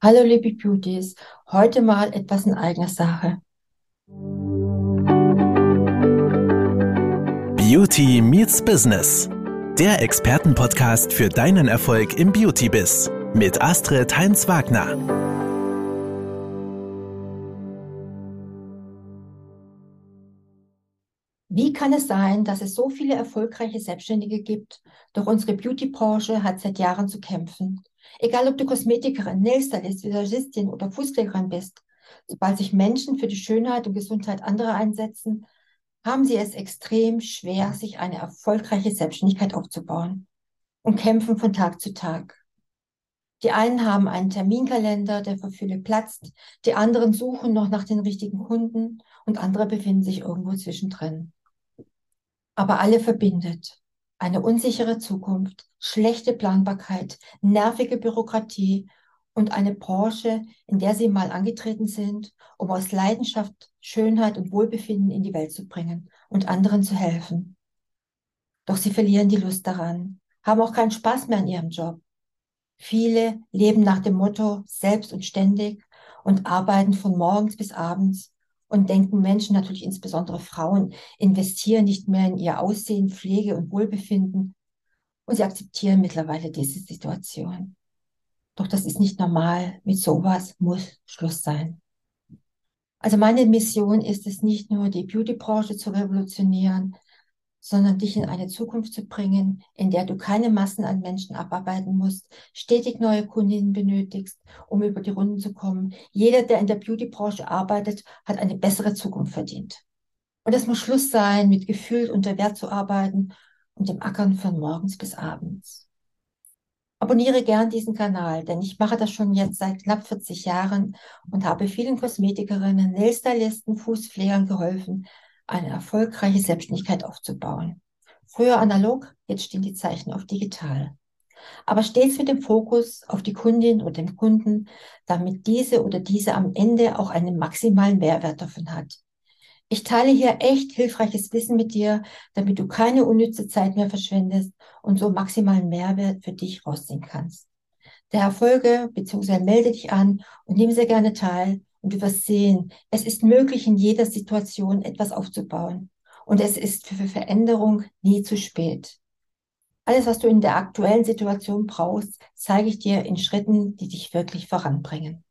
Hallo liebe Beauties, heute mal etwas in eigener Sache. Beauty meets Business. Der Expertenpodcast für deinen Erfolg im Beauty-Biz mit Astrid Heinz-Wagner. Wie kann es sein, dass es so viele erfolgreiche Selbstständige gibt, doch unsere Beauty-Branche hat seit Jahren zu kämpfen? Egal, ob du Kosmetikerin, Nailstylist, Visagistin oder Fußpflegerin bist, sobald sich Menschen für die Schönheit und Gesundheit anderer einsetzen, haben sie es extrem schwer, sich eine erfolgreiche Selbstständigkeit aufzubauen und kämpfen von Tag zu Tag. Die einen haben einen Terminkalender, der für viele platzt, die anderen suchen noch nach den richtigen Kunden und andere befinden sich irgendwo zwischendrin. Aber alle verbindet eine unsichere Zukunft, schlechte Planbarkeit, nervige Bürokratie und eine Branche, in der sie mal angetreten sind, um aus Leidenschaft Schönheit und Wohlbefinden in die Welt zu bringen und anderen zu helfen. Doch sie verlieren die Lust daran, haben auch keinen Spaß mehr an ihrem Job. Viele leben nach dem Motto selbst und ständig und arbeiten von morgens bis abends und denken Menschen, natürlich insbesondere Frauen, investieren nicht mehr in ihr Aussehen, Pflege und Wohlbefinden. Und sie akzeptieren mittlerweile diese Situation. Doch das ist nicht normal. Mit sowas muss Schluss sein. Also meine Mission ist es nicht nur, die Beautybranche zu revolutionieren, sondern dich in eine Zukunft zu bringen, in der du keine Massen an Menschen abarbeiten musst, stetig neue Kundinnen benötigst, um über die Runden zu kommen. Jeder, der in der Beautybranche arbeitet, hat eine bessere Zukunft verdient. Und es muss Schluss sein, mit Gefühl unter Wert zu arbeiten und dem Ackern von morgens bis abends. Abonniere gern diesen Kanal, denn ich mache das schon jetzt seit knapp 40 Jahren und habe vielen Kosmetikerinnen, Nailstylisten, Fußpflegern geholfen, eine erfolgreiche Selbstständigkeit aufzubauen. Früher analog, jetzt stehen die Zeichen auf digital. Aber stets mit dem Fokus auf die Kundin oder dem Kunden, damit diese oder diese am Ende auch einen maximalen Mehrwert davon hat. Ich teile hier echt hilfreiches Wissen mit dir, damit du keine unnütze Zeit mehr verschwendest und so maximalen Mehrwert für dich rausziehen kannst. Der Erfolge bzw. melde dich an und nimm sehr gerne teil und du wirst sehen, es ist möglich, in jeder Situation etwas aufzubauen. Und es ist für Veränderung nie zu spät. Alles, was du in der aktuellen Situation brauchst, zeige ich dir in Schritten, die dich wirklich voranbringen.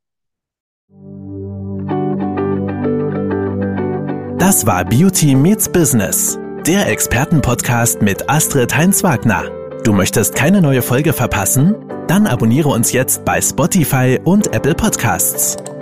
Das war Beauty Meets Business, der Expertenpodcast mit Astrid Heinz-Wagner. Du möchtest keine neue Folge verpassen? Dann abonniere uns jetzt bei Spotify und Apple Podcasts.